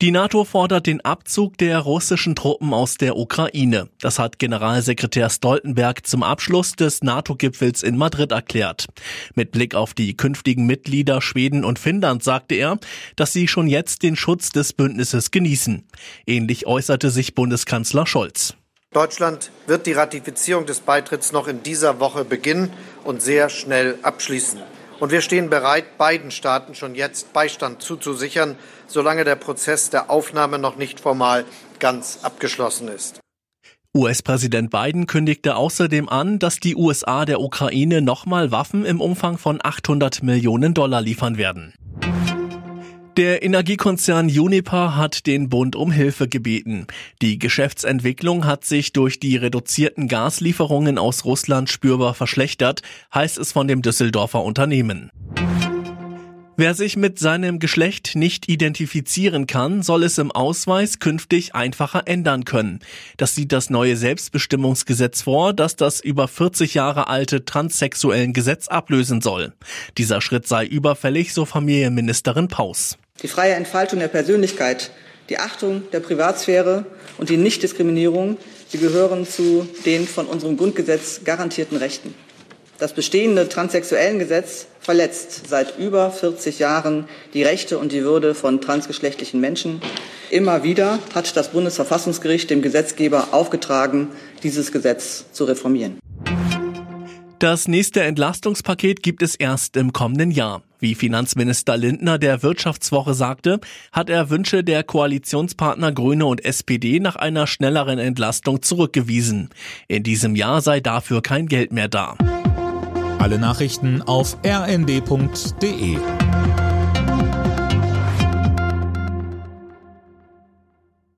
Die NATO fordert den Abzug der russischen Truppen aus der Ukraine. Das hat Generalsekretär Stoltenberg zum Abschluss des NATO-Gipfels in Madrid erklärt. Mit Blick auf die künftigen Mitglieder Schweden und Finnland sagte er, dass sie schon jetzt den Schutz des Bündnisses genießen. Ähnlich äußerte sich Bundeskanzler Scholz. Deutschland wird die Ratifizierung des Beitritts noch in dieser Woche beginnen und sehr schnell abschließen. Und wir stehen bereit, beiden Staaten schon jetzt Beistand zuzusichern, solange der Prozess der Aufnahme noch nicht formal ganz abgeschlossen ist. US-Präsident Biden kündigte außerdem an, dass die USA der Ukraine nochmal Waffen im Umfang von 800 Millionen Dollar liefern werden. Der Energiekonzern Uniper hat den Bund um Hilfe gebeten. Die Geschäftsentwicklung hat sich durch die reduzierten Gaslieferungen aus Russland spürbar verschlechtert, heißt es von dem Düsseldorfer Unternehmen. Wer sich mit seinem Geschlecht nicht identifizieren kann, soll es im Ausweis künftig einfacher ändern können. Das sieht das neue Selbstbestimmungsgesetz vor, das das über 40 Jahre alte transsexuellen Gesetz ablösen soll. Dieser Schritt sei überfällig, so Familienministerin Paus. Die freie Entfaltung der Persönlichkeit, die Achtung der Privatsphäre und die Nichtdiskriminierung, sie gehören zu den von unserem Grundgesetz garantierten Rechten. Das bestehende transsexuellen Gesetz verletzt seit über 40 Jahren die Rechte und die Würde von transgeschlechtlichen Menschen. Immer wieder hat das Bundesverfassungsgericht dem Gesetzgeber aufgetragen, dieses Gesetz zu reformieren. Das nächste Entlastungspaket gibt es erst im kommenden Jahr. Wie Finanzminister Lindner der Wirtschaftswoche sagte, hat er Wünsche der Koalitionspartner Grüne und SPD nach einer schnelleren Entlastung zurückgewiesen. In diesem Jahr sei dafür kein Geld mehr da. Alle Nachrichten auf rnd.de